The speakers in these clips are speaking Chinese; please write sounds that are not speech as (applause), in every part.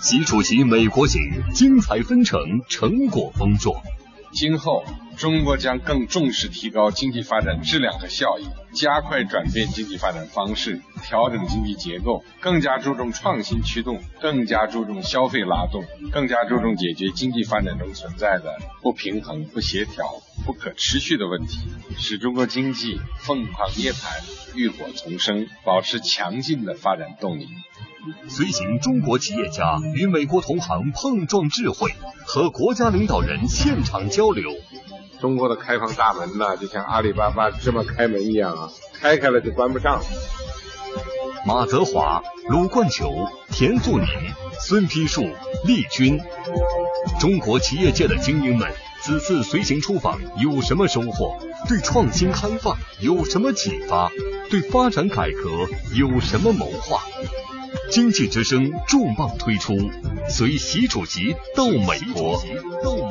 习主席美国行，精彩纷呈，成果丰硕。今后，中国将更重视提高经济发展质量和效益，加快转变经济发展方式，调整经济结构，更加注重创新驱动，更加注重消费拉动，更加注重解决经济发展中存在的不平衡、不协调、不可持续的问题，使中国经济凤凰涅槃、浴火重生，保持强劲的发展动力。随行中国企业家与美国同行碰撞智慧，和国家领导人现场交流。中国的开放大门呢，就像阿里巴巴芝麻开门一样啊，开开了就关不上。马泽华、鲁冠球、田富宁、孙丕树、厉军，中国企业界的精英们，此次随行出访有什么收获？对创新开放有什么启发？对发展改革有什么谋划？经济之声重磅推出，随习主席到美国，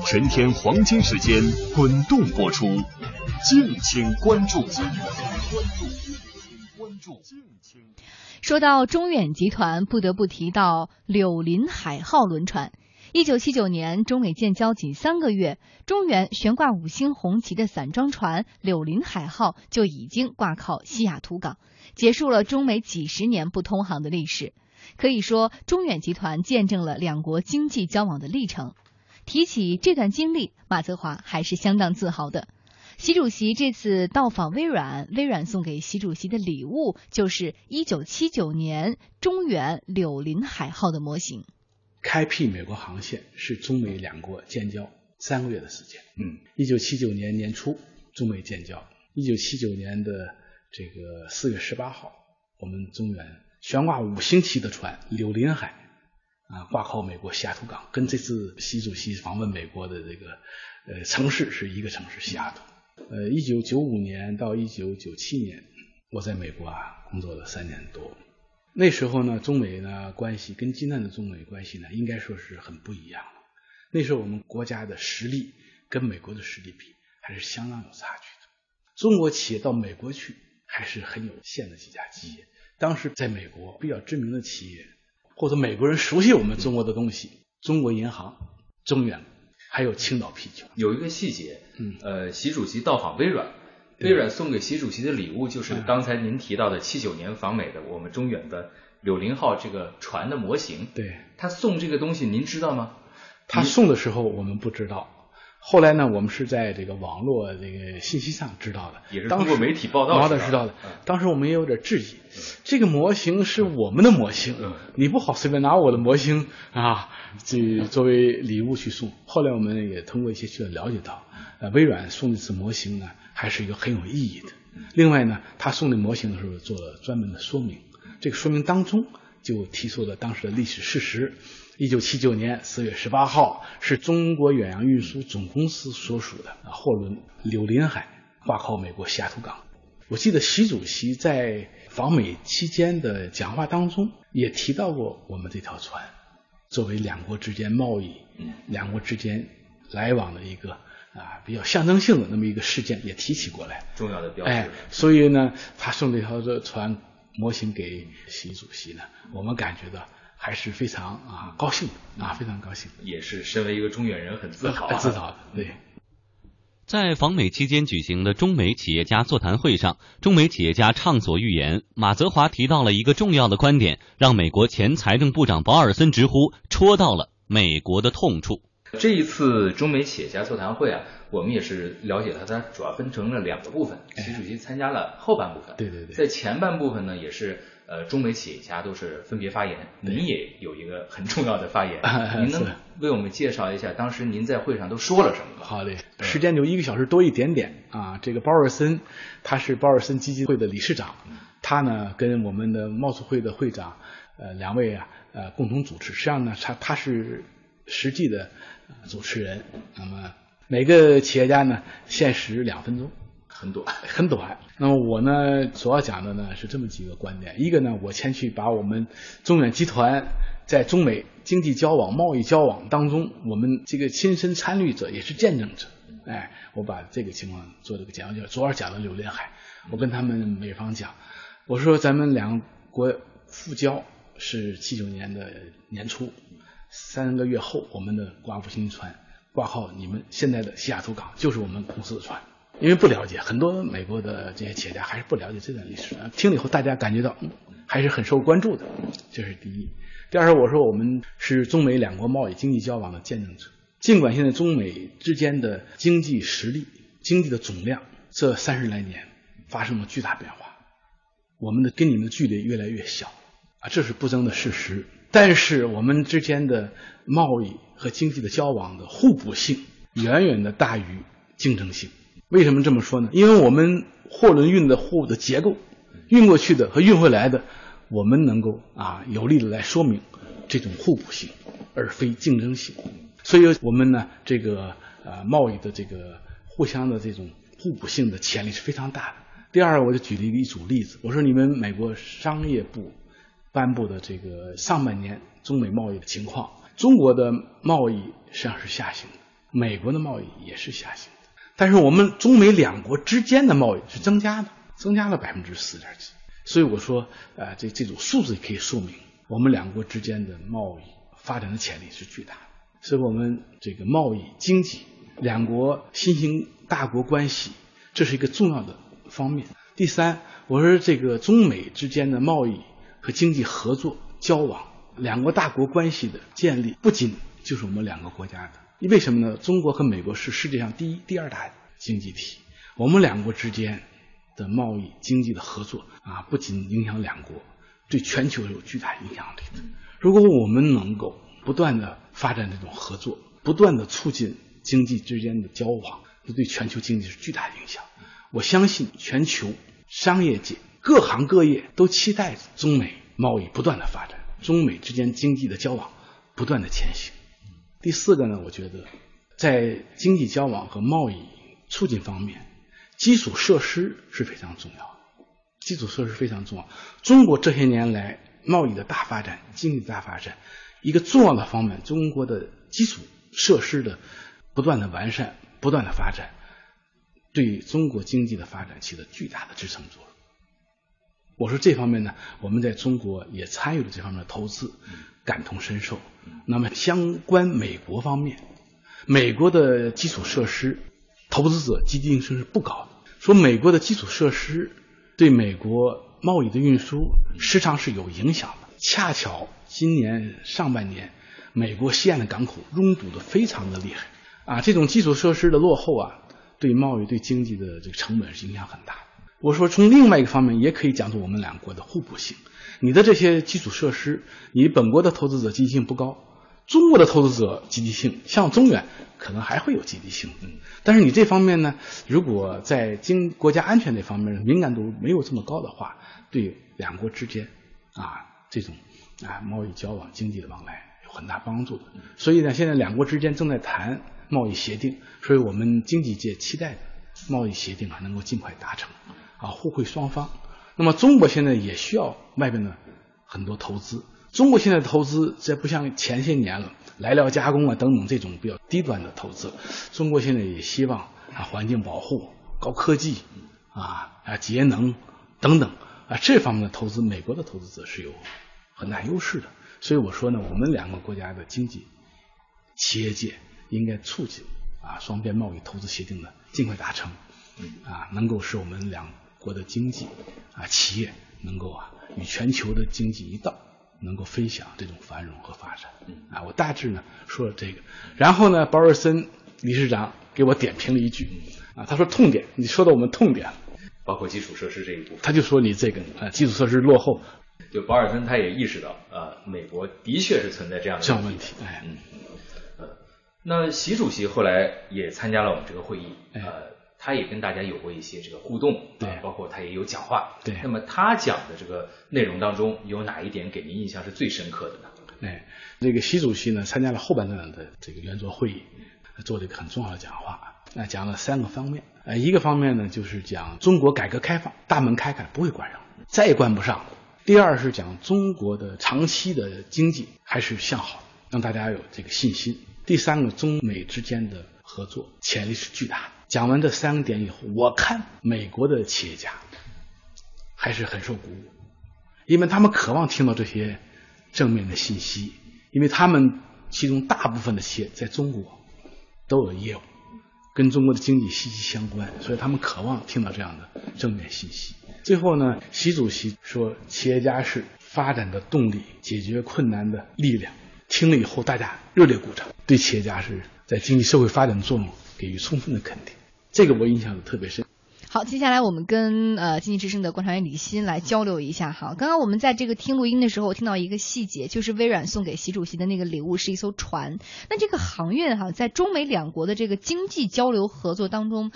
全天黄金时间滚动播出，敬请关注。说到中远集团，不得不提到柳林海号轮船。一九七九年，中美建交仅三个月，中原悬挂五星红旗的散装船柳林海号就已经挂靠西雅图港，结束了中美几十年不通航的历史。可以说，中远集团见证了两国经济交往的历程。提起这段经历，马泽华还是相当自豪的。习主席这次到访微软，微软送给习主席的礼物就是1979年中远柳林海号的模型。开辟美国航线是中美两国建交三个月的时间。嗯，1979年年初，中美建交。1979年的这个4月18号，我们中远。悬挂五星旗的船“柳林海”啊，挂靠美国西雅图港，跟这次习主席访问美国的这个呃城市是一个城市——西雅图。呃，一九九五年到一九九七年，我在美国啊工作了三年多。那时候呢，中美呢关系跟今天的中美关系呢，应该说是很不一样了。那时候我们国家的实力跟美国的实力比，还是相当有差距的。中国企业到美国去，还是很有限的几家企业。当时在美国比较知名的企业，或者美国人熟悉我们中国的东西，中国银行、中远，还有青岛啤酒。有一个细节，嗯，呃，习主席到访微软，微软送给习主席的礼物就是刚才您提到的七九年访美的我们中远的柳林号这个船的模型。对，他送这个东西您知道吗？他送的时候我们不知道。后来呢，我们是在这个网络这个信息上知道的，也是通过媒体报道知道的。当时我们也有点质疑，这个模型是我们的模型，你不好随便拿我的模型啊，这作为礼物去送。后来我们也通过一些渠道了解到，呃，微软送这次模型呢，还是一个很有意义的。另外呢，他送的模型的时候做了专门的说明，这个说明当中就提出了当时的历史事实。一九七九年四月十八号，是中国远洋运输总公司所属的货轮“柳林海”挂靠美国西雅图港。我记得习主席在访美期间的讲话当中也提到过我们这条船，作为两国之间贸易、两国之间来往的一个啊比较象征性的那么一个事件，也提起过来。重要的标志。哎，所以呢，他送这条船模型给习主席呢，我们感觉到。还是非常啊高兴啊，非常高兴，也是身为一个中远人很自豪，很 (laughs) 自豪的。对，在访美期间举行的中美企业家座谈会上，中美企业家畅所欲言。马泽华提到了一个重要的观点，让美国前财政部长保尔森直呼戳到了美国的痛处。这一次中美企业家座谈会啊，我们也是了解了，它主要分成了两个部分。习主席参加了后半部分，对对对，在前半部分呢，也是。呃，中美企业家都是分别发言，您也有一个很重要的发言，(laughs) 您能为我们介绍一下当时您在会上都说了什么？好嘞，时间就一个小时多一点点啊。这个鲍尔森，他是鲍尔森基金会的理事长，他呢跟我们的贸促会的会长，呃，两位啊，呃，共同主持。实际上呢，他他是实际的主持人。那么每个企业家呢，限时两分钟。很短，(laughs) 很短。那么我呢，主要讲的呢是这么几个观点。一个呢，我前去把我们中远集团在中美经济交往、贸易交往当中，我们这个亲身参与者也是见证者。哎，我把这个情况做了个简要介绍。昨儿讲的刘连海，我跟他们美方讲，我说咱们两国复交是七九年的年初，三个月后我们的挂五星船挂号你们现在的西雅图港就是我们公司的船。因为不了解，很多美国的这些企业家还是不了解这段历史。听了以后，大家感觉到还是很受关注的，这是第一。第二，我说我们是中美两国贸易经济交往的见证者。尽管现在中美之间的经济实力、经济的总量这三十来年发生了巨大变化，我们的跟你们的距离越来越小啊，这是不争的事实。但是我们之间的贸易和经济的交往的互补性远远的大于竞争性。为什么这么说呢？因为我们货轮运的货物的结构，运过去的和运回来的，我们能够啊有力的来说明这种互补性，而非竞争性。所以，我们呢这个呃贸易的这个互相的这种互补性的潜力是非常大的。第二，我就举了一个一组例子，我说你们美国商业部颁布的这个上半年中美贸易的情况，中国的贸易实际上是下行的，美国的贸易也是下行。但是我们中美两国之间的贸易是增加的，增加了百分之四点几。所以我说，呃，这这种数字可以说明我们两国之间的贸易发展的潜力是巨大的。所以我们这个贸易经济两国新型大国关系，这是一个重要的方面。第三，我说这个中美之间的贸易和经济合作交往，两国大国关系的建立，不仅就是我们两个国家的。为什么呢？中国和美国是世界上第一、第二大经济体，我们两国之间的贸易经济的合作啊，不仅影响两国，对全球有巨大影响力。如果我们能够不断的发展这种合作，不断的促进经济之间的交往，这对全球经济是巨大影响。我相信全球商业界各行各业都期待中美贸易不断的发展，中美之间经济的交往不断的前行。第四个呢，我觉得在经济交往和贸易促进方面，基础设施是非常重要的。基础设施非常重要。中国这些年来贸易的大发展，经济大发展，一个重要的方面，中国的基础设施的不断的完善、不断的发展，对中国经济的发展起了巨大的支撑作用。我说这方面呢，我们在中国也参与了这方面的投资。感同身受。那么，相关美国方面，美国的基础设施投资者积极性是不高的。说美国的基础设施对美国贸易的运输时常是有影响的。恰巧今年上半年，美国西岸的港口拥堵的非常的厉害啊！这种基础设施的落后啊，对贸易、对经济的这个成本是影响很大。我说，从另外一个方面，也可以讲出我们两国的互补性。你的这些基础设施，你本国的投资者积极性不高，中国的投资者积极性，像中远可能还会有积极性。嗯但是你这方面呢，如果在经国家安全这方面敏感度没有这么高的话，对两国之间啊这种啊贸易交往、经济的往来有很大帮助的。所以呢，现在两国之间正在谈贸易协定，所以我们经济界期待的贸易协定啊能够尽快达成，啊互惠双方。那么中国现在也需要外边的很多投资。中国现在投资，这不像前些年了，来料加工啊等等这种比较低端的投资。中国现在也希望啊环境保护、高科技啊啊节能等等啊这方面的投资，美国的投资者是有很大优势的。所以我说呢，我们两个国家的经济企业界应该促进啊双边贸易投资协定的尽快达成，啊能够使我们两。国的经济啊，企业能够啊与全球的经济一道，能够分享这种繁荣和发展。啊，我大致呢说了这个，然后呢，保尔森理事长给我点评了一句啊，他说痛点，你说到我们痛点了，包括基础设施这一部分，他就说你这个啊基础设施落后。就保尔森他也意识到啊，美国的确是存在这样的这样问题。哎，嗯，呃，那习主席后来也参加了我们这个会议，呃。他也跟大家有过一些这个互动，对，包括他也有讲话，对。那么他讲的这个内容当中，有哪一点给您印象是最深刻的呢？哎，这个习主席呢参加了后半段的这个圆桌会议，做了一个很重要的讲话，那讲了三个方面，呃，一个方面呢就是讲中国改革开放大门开开不会关上，再也关不上。第二是讲中国的长期的经济还是向好，让大家有这个信心。第三个，中美之间的合作潜力是巨大的。讲完这三个点以后，我看美国的企业家还。是很受鼓舞，因为他们渴望听到这些正面的信息，因为他们其中大部分的企业在中国都有业务，跟中国的经济息息相关，所以他们渴望听到这样的正面信息。最后呢，习主席说，企业家是发展的动力，解决困难的力量。听了以后，大家热烈鼓掌，对企业家是在经济社会发展的作用给予充分的肯定。这个我印象特别深。好，接下来我们跟呃经济之声的观察员李欣来交流一下哈。刚刚我们在这个听录音的时候，我听到一个细节，就是微软送给习主席的那个礼物是一艘船。那这个航运哈，在中美两国的这个经济交流合作当中，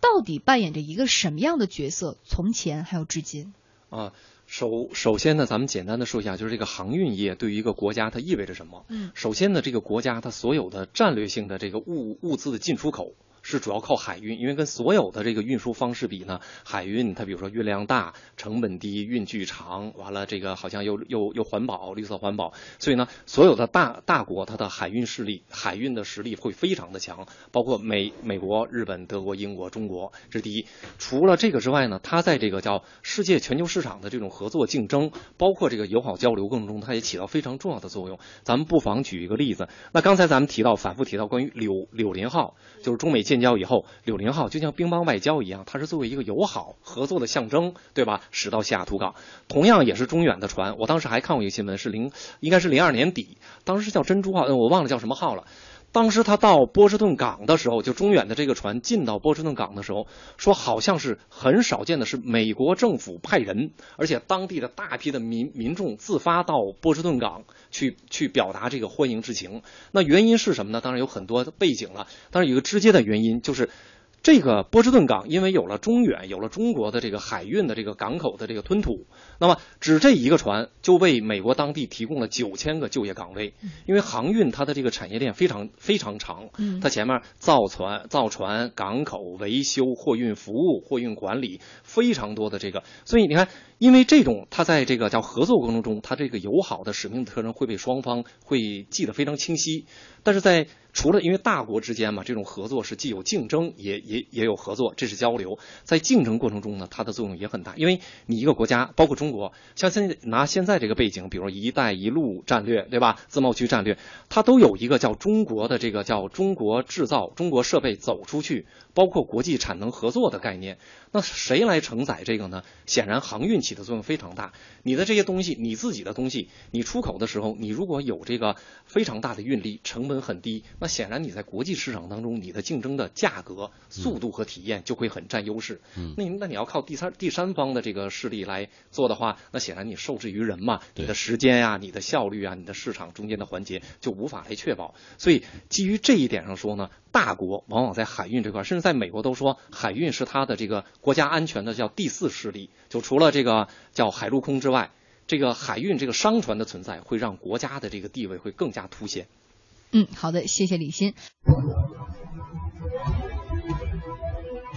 到底扮演着一个什么样的角色？从前还有至今？啊。首首先呢，咱们简单的说一下，就是这个航运业对于一个国家它意味着什么？嗯，首先呢，这个国家它所有的战略性的这个物物资的进出口。是主要靠海运，因为跟所有的这个运输方式比呢，海运它比如说运量大、成本低、运距长，完了这个好像又又又环保、绿色环保，所以呢，所有的大大国它的海运势力、海运的实力会非常的强，包括美美国、日本、德国、英国、中国，这是第一。除了这个之外呢，它在这个叫世界全球市场的这种合作竞争，包括这个友好交流过程中，它也起到非常重要的作用。咱们不妨举一个例子，那刚才咱们提到反复提到关于柳柳林号，就是中美建。建交以后，柳林号就像乒乓外交一样，它是作为一个友好合作的象征，对吧？驶到西雅图港，同样也是中远的船。我当时还看过一个新闻，是零，应该是零二年底，当时叫珍珠号，我忘了叫什么号了。当时他到波士顿港的时候，就中远的这个船进到波士顿港的时候，说好像是很少见的，是美国政府派人，而且当地的大批的民民众自发到波士顿港去去表达这个欢迎之情。那原因是什么呢？当然有很多背景了，但是有一个直接的原因就是。这个波士顿港因为有了中远，有了中国的这个海运的这个港口的这个吞吐，那么只这一个船就为美国当地提供了九千个就业岗位。因为航运它的这个产业链非常非常长，它前面造船、造船、港口维修、货运服务、货运管理非常多的这个，所以你看，因为这种它在这个叫合作过程中，它这个友好的使命的特征会被双方会记得非常清晰，但是在除了因为大国之间嘛，这种合作是既有竞争，也也也有合作，这是交流。在竞争过程中呢，它的作用也很大。因为你一个国家，包括中国，像现在拿现在这个背景，比如“一带一路”战略，对吧？自贸区战略，它都有一个叫中国的这个叫中国制造、中国设备走出去，包括国际产能合作的概念。那谁来承载这个呢？显然航运起的作用非常大。你的这些东西，你自己的东西，你出口的时候，你如果有这个非常大的运力，成本很低，那显然你在国际市场当中，你的竞争的价格、速度和体验就会很占优势。嗯，那那你要靠第三第三方的这个势力来做的话，那显然你受制于人嘛，你的时间呀、你的效率啊、你的市场中间的环节就无法来确保。所以基于这一点上说呢，大国往往在海运这块，甚至在美国都说海运是它的这个国家安全的叫第四势力。就除了这个叫海陆空之外，这个海运这个商船的存在会让国家的这个地位会更加凸显。嗯，好的，谢谢李欣。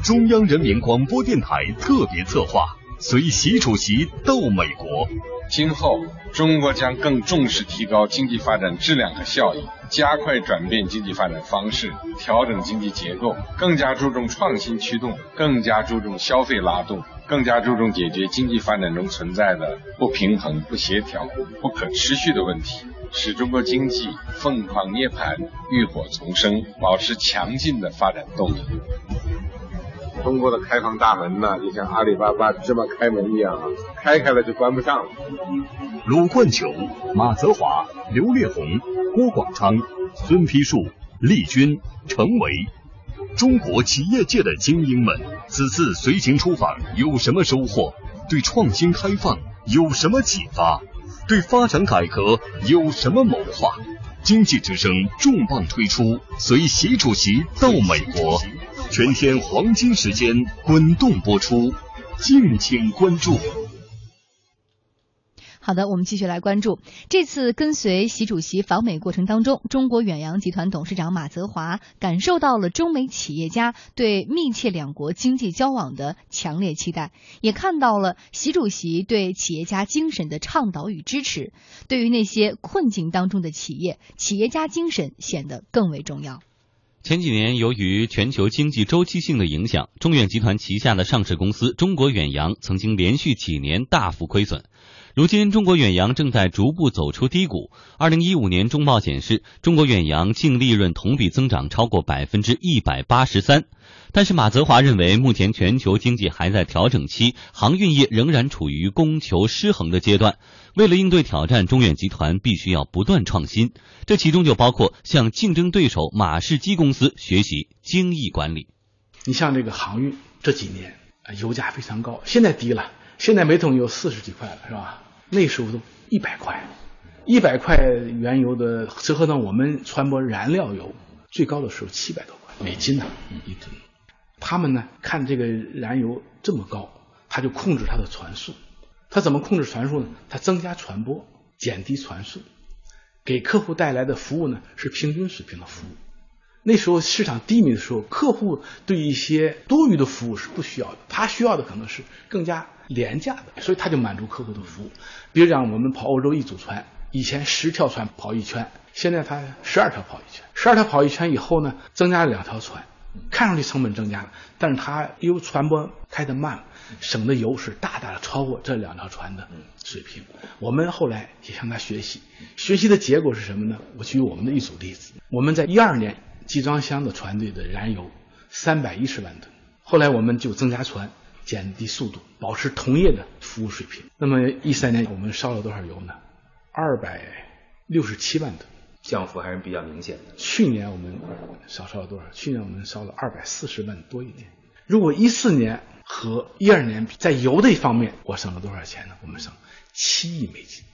中央人民广播电台特别策划，随习主席到美国。今后，中国将更重视提高经济发展质量和效益，加快转变经济发展方式，调整经济结构，更加注重创新驱动，更加注重消费拉动，更加注重解决经济发展中存在的不平衡、不协调、不可持续的问题。使中国经济凤凰涅槃、浴火重生，保持强劲的发展动力。中国的开放大门呢，就像阿里巴巴芝麻开门一样啊，开开了就关不上了。鲁冠球、马泽华、刘烈宏、郭广昌、孙丕树、厉军、程维，中国企业界的精英们，此次随行出访有什么收获？对创新开放有什么启发？对发展改革有什么谋划？经济之声重磅推出，随习主席到美国，全天黄金时间滚动播出，敬请关注。好的，我们继续来关注这次跟随习主席访美过程当中，中国远洋集团董事长马泽华感受到了中美企业家对密切两国经济交往的强烈期待，也看到了习主席对企业家精神的倡导与支持。对于那些困境当中的企业，企业家精神显得更为重要。前几年，由于全球经济周期性的影响，中远集团旗下的上市公司中国远洋曾经连续几年大幅亏损。如今，中国远洋正在逐步走出低谷。二零一五年中报显示，中国远洋净利润同比增长超过百分之一百八十三。但是马泽华认为，目前全球经济还在调整期，航运业仍然处于供求失衡的阶段。为了应对挑战，中远集团必须要不断创新，这其中就包括向竞争对手马士基公司学习精益管理。你像这个航运这几年，油价非常高，现在低了，现在每桶有四十几块了，是吧？那时候都一百块，一百块原油的折合到我们船舶燃料油，最高的时候七百多块美金呢一吨。他们呢，看这个燃油这么高，他就控制他的船速。他怎么控制船速呢？他增加船舶，减低船速，给客户带来的服务呢是平均水平的服务。那时候市场低迷的时候，客户对一些多余的服务是不需要的，他需要的可能是更加廉价的，所以他就满足客户的服务。比如讲，我们跑欧洲一组船，以前十条船跑一圈，现在他十二条跑一圈，十二条跑一圈以后呢，增加了两条船。看上去成本增加了，但是它因为船舶开得慢，省的油是大大的超过这两条船的水平。我们后来也向他学习，学习的结果是什么呢？我举我们的一组例子：我们在一二年集装箱的船队的燃油三百一十万吨，后来我们就增加船，减低速度，保持同业的服务水平。那么一三年我们烧了多少油呢？二百六十七万吨。降幅还是比较明显的。去年我们少烧了多少？去年我们烧了二百四十万多一点。如果一四年和一二年在油的一方面，我省了多少钱呢？我们省七亿美金。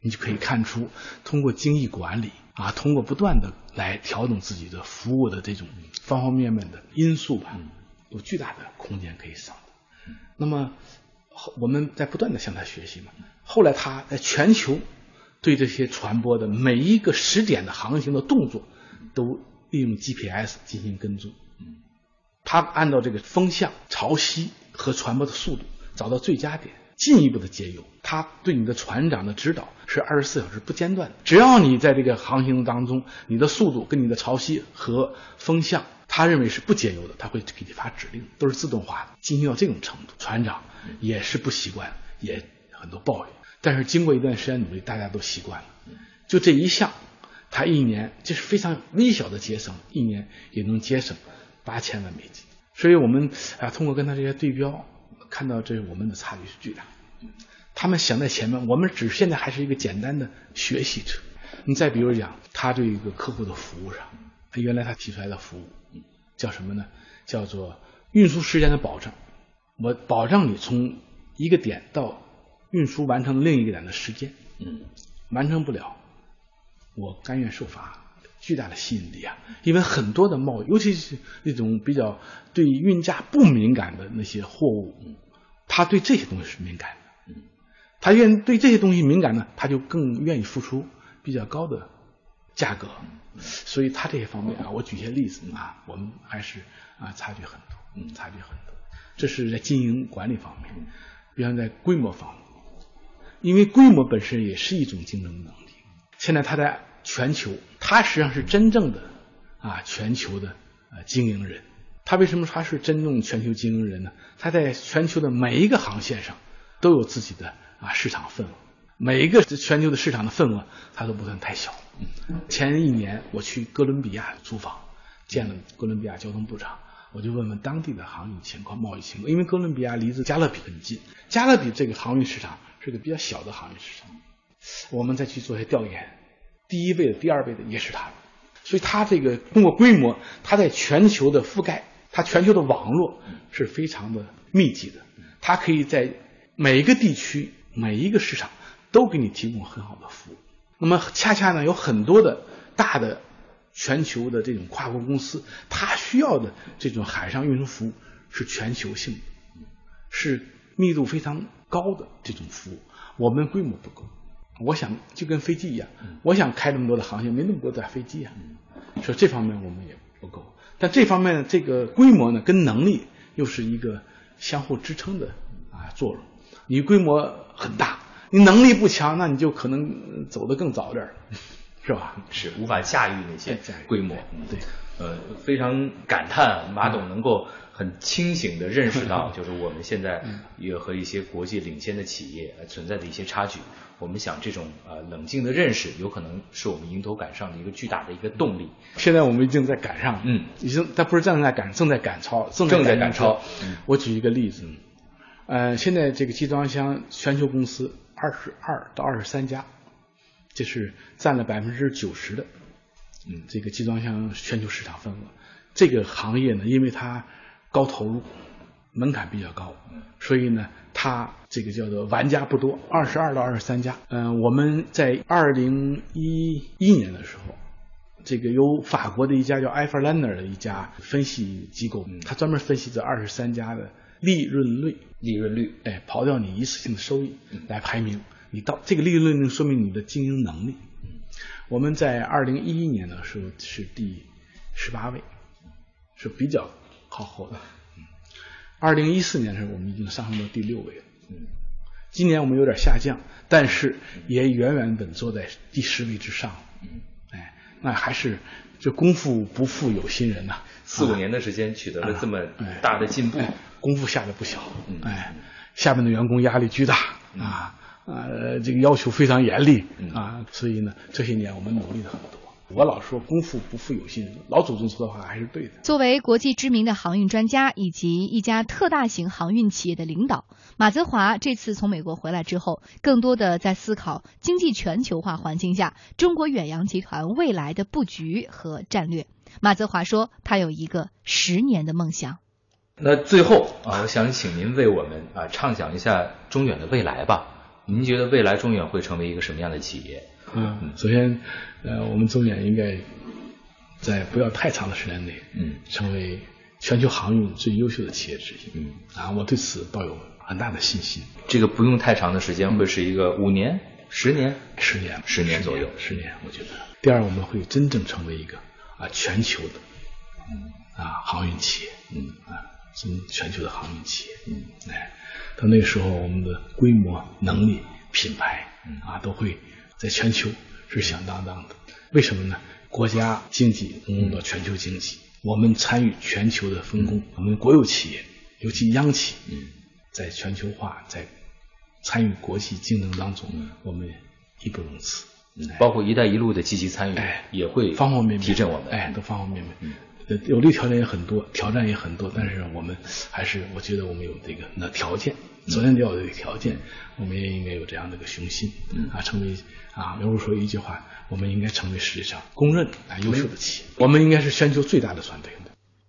你就可以看出，通过精益管理啊，通过不断的来调整自己的服务的这种方方面面的因素吧，有巨大的空间可以省。那么我们在不断的向他学习嘛。后来他在全球。对这些传播的每一个时点的航行的动作，都利用 GPS 进行跟踪。他按照这个风向、潮汐和传播的速度，找到最佳点，进一步的节油。他对你的船长的指导是二十四小时不间断的。只要你在这个航行当中，你的速度跟你的潮汐和风向，他认为是不节油的，他会给你发指令，都是自动化的。进行到这种程度，船长也是不习惯，也很多抱怨。但是经过一段时间努力，大家都习惯了。就这一项，他一年就是非常微小的节省，一年也能节省八千万美金。所以我们啊，通过跟他这些对标，看到这我们的差距是巨大。他们想在前面，我们只现在还是一个简单的学习者。你再比如讲，他对一个客户的服务上，他原来他提出来的服务叫什么呢？叫做运输时间的保障。我保障你从一个点到。运输完成另一个点的时间，嗯，完成不了，我甘愿受罚，巨大的吸引力啊！因为很多的贸易，尤其是那种比较对运价不敏感的那些货物，他对这些东西是敏感的，嗯，他愿对这些东西敏感呢，他就更愿意付出比较高的价格，所以他这些方面啊，我举些例子啊，我们还是啊差距很多，嗯，差距很多，这是在经营管理方面，比方在规模方面。因为规模本身也是一种竞争能力。现在他在全球，他实际上是真正的啊全球的呃经营人。他为什么他是真正全球经营人呢？他在全球的每一个航线上都有自己的啊市场份额，每一个全球的市场的份额他都不算太小。前一年我去哥伦比亚租房，见了哥伦比亚交通部长，我就问问当地的航运情况、贸易情况，因为哥伦比亚离着加勒比很近，加勒比这个航运市场。是个比较小的航运市场，我们再去做一些调研，第一位的、第二位的也是他，所以他这个通过规模，他在全球的覆盖，它全球的网络是非常的密集的，它可以在每一个地区、每一个市场都给你提供很好的服务。那么恰恰呢，有很多的大的全球的这种跨国公司，它需要的这种海上运输服务是全球性的，是密度非常。高的这种服务，我们规模不够。我想就跟飞机一样，我想开那么多的航线，没那么多架飞机啊。所以这方面我们也不够。但这方面这个规模呢，跟能力又是一个相互支撑的啊作用。你规模很大，你能力不强，那你就可能走得更早点，是吧？(laughs) 是无法驾驭那些规模。对。呃，非常感叹马董能够很清醒的认识到，(laughs) 就是我们现在也和一些国际领先的企业存在的一些差距。我们想，这种呃冷静的认识，有可能是我们迎头赶上的一个巨大的一个动力。现在我们已经在赶上，嗯，已经，但不是正在赶，正在赶超，正在赶超。我举一个例子，呃，现在这个集装箱全球公司二十二到二十三家，这是占了百分之九十的，嗯，这个集装箱全球市场份额。这个行业呢，因为它高投入，门槛比较高，所以呢。它这个叫做玩家不多，二十二到二十三家。嗯，我们在二零一一年的时候，这个由法国的一家叫 e f e r l a n e r 的一家分析机构，它专门分析这二十三家的利润率，利润率，哎，刨掉你一次性的收益来排名，你到这个利润率说明你的经营能力。我们在二零一一年的时候是第十八位，是比较靠后的。二零一四年的时候，我们已经上升到第六位了。嗯，今年我们有点下降，但是也远远稳坐在第十位之上。嗯，哎，那还是这功夫不负有心人呐。四五年的时间取得了这么大的进步，功夫下的不小。哎，下面的员工压力巨大啊，呃，这个要求非常严厉啊，所以呢，这些年我们努力了很多。我老说功夫不负有心人，老祖宗说的话还是对的。作为国际知名的航运专家以及一家特大型航运企业的领导，马泽华这次从美国回来之后，更多的在思考经济全球化环境下中国远洋集团未来的布局和战略。马泽华说，他有一个十年的梦想。那最后啊，我想请您为我们啊畅想一下中远的未来吧。您觉得未来中远会成为一个什么样的企业？嗯，首先，呃，我们中远应该在不要太长的时间内，嗯，成为全球航运最优秀的企业之一，嗯，啊，我对此抱有很大的信心。这个不用太长的时间，会是一个五年、十年、十年、十年左右，十年，我觉得。第二，我们会真正成为一个啊全球的，嗯，啊航运企业，嗯，啊，真全球的航运企业，嗯，哎，到那个时候，我们的规模、能力、品牌，啊，都会。在全球是响当当的，为什么呢？国家经济融入到全球经济，我们参与全球的分工，我们国有企业，尤其央企，在全球化在参与国际竞争当中，我们义不容辞。包括“一带一路”的积极参与，哎，也会方方面面提振我们，哎，都方方面面。有利条件也很多，挑战也很多，但是我们还是我觉得我们有这个那条件，首先得要有条件，我们也应该有这样的一个雄心，啊，成为。啊，如果说一句话，我们应该成为世界上公认啊优秀的企业，我们应该是全球最大的团队。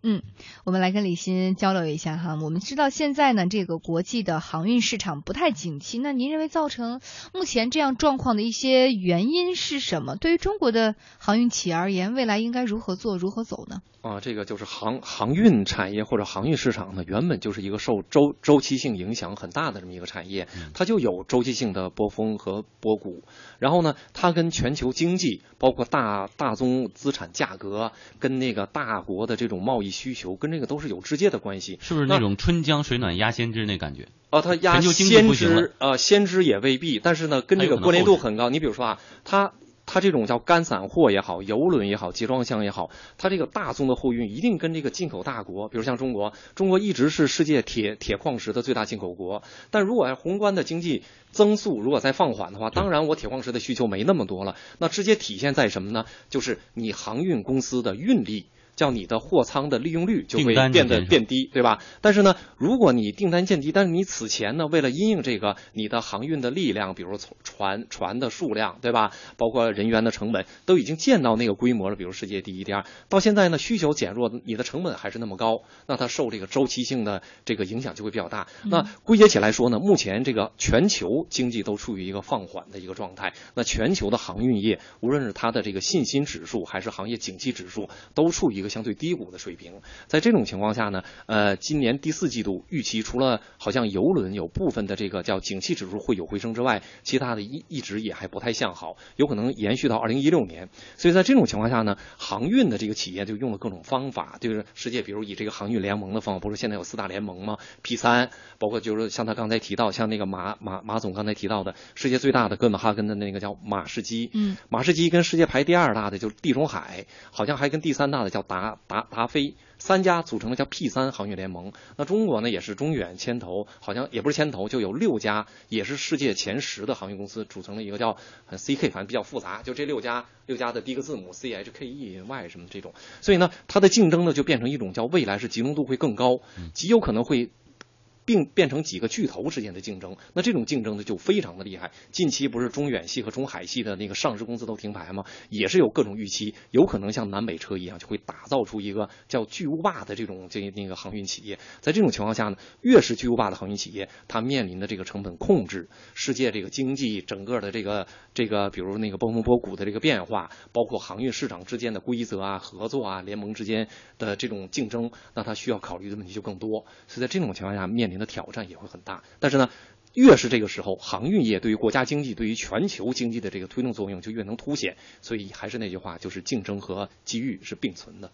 嗯，我们来跟李欣交流一下哈。我们知道现在呢，这个国际的航运市场不太景气，那您认为造成目前这样状况的一些原因是什么？对于中国的航运企业而言，未来应该如何做，如何走呢？啊，这个就是航航运产业或者航运市场呢，原本就是一个受周周期性影响很大的这么一个产业，它就有周期性的波峰和波谷。然后呢，它跟全球经济，包括大大宗资产价格，跟那个大国的这种贸易需求，跟这个都是有直接的关系。是不是那种春江水暖鸭先知那感觉？哦，它鸭先知呃，先知也未必，但是呢，跟这个关联度很高。你比如说啊，它。它这种叫干散货也好，油轮也好，集装箱也好，它这个大宗的货运一定跟这个进口大国，比如像中国，中国一直是世界铁铁矿石的最大进口国。但如果宏观的经济增速如果再放缓的话，当然我铁矿石的需求没那么多了。那直接体现在什么呢？就是你航运公司的运力。叫你的货仓的利用率就会变得变低，对吧？但是呢，如果你订单见低，但是你此前呢，为了因应这个你的航运的力量，比如船船的数量，对吧？包括人员的成本都已经建到那个规模了，比如世界第一、第二。到现在呢，需求减弱，你的成本还是那么高，那它受这个周期性的这个影响就会比较大。那归结起来说呢，目前这个全球经济都处于一个放缓的一个状态，那全球的航运业，无论是它的这个信心指数还是行业景气指数，都处于一个。相对低谷的水平，在这种情况下呢，呃，今年第四季度预期除了好像游轮有部分的这个叫景气指数会有回升之外，其他的一一直也还不太向好，有可能延续到二零一六年。所以在这种情况下呢，航运的这个企业就用了各种方法，就是世界比如以这个航运联盟的方法，不是现在有四大联盟吗？P 三，包括就是像他刚才提到，像那个马马马总刚才提到的，世界最大的哥本哈根的那个叫马士基，嗯，马士基跟世界排第二大的就是地中海，好像还跟第三大的叫达。达达达飞。三家组成了叫 P 三航运联盟。那中国呢，也是中远牵头，好像也不是牵头，就有六家也是世界前十的航运公司组成了一个叫 CK，反正比较复杂，就这六家六家的第一个字母 C H K E Y 什么这种。所以呢，它的竞争呢就变成一种叫未来是集中度会更高，极有可能会。并变成几个巨头之间的竞争，那这种竞争呢就非常的厉害。近期不是中远系和中海系的那个上市公司都停牌吗？也是有各种预期，有可能像南北车一样，就会打造出一个叫巨无霸的这种这那个航运企业。在这种情况下呢，越是巨无霸的航运企业，它面临的这个成本控制、世界这个经济整个的这个这个，比如那个波峰波谷的这个变化，包括航运市场之间的规则啊、合作啊、联盟之间的这种竞争，那它需要考虑的问题就更多。所以在这种情况下，面临临的挑战也会很大，但是呢，越是这个时候，航运业对于国家经济、对于全球经济的这个推动作用就越能凸显。所以还是那句话，就是竞争和机遇是并存的。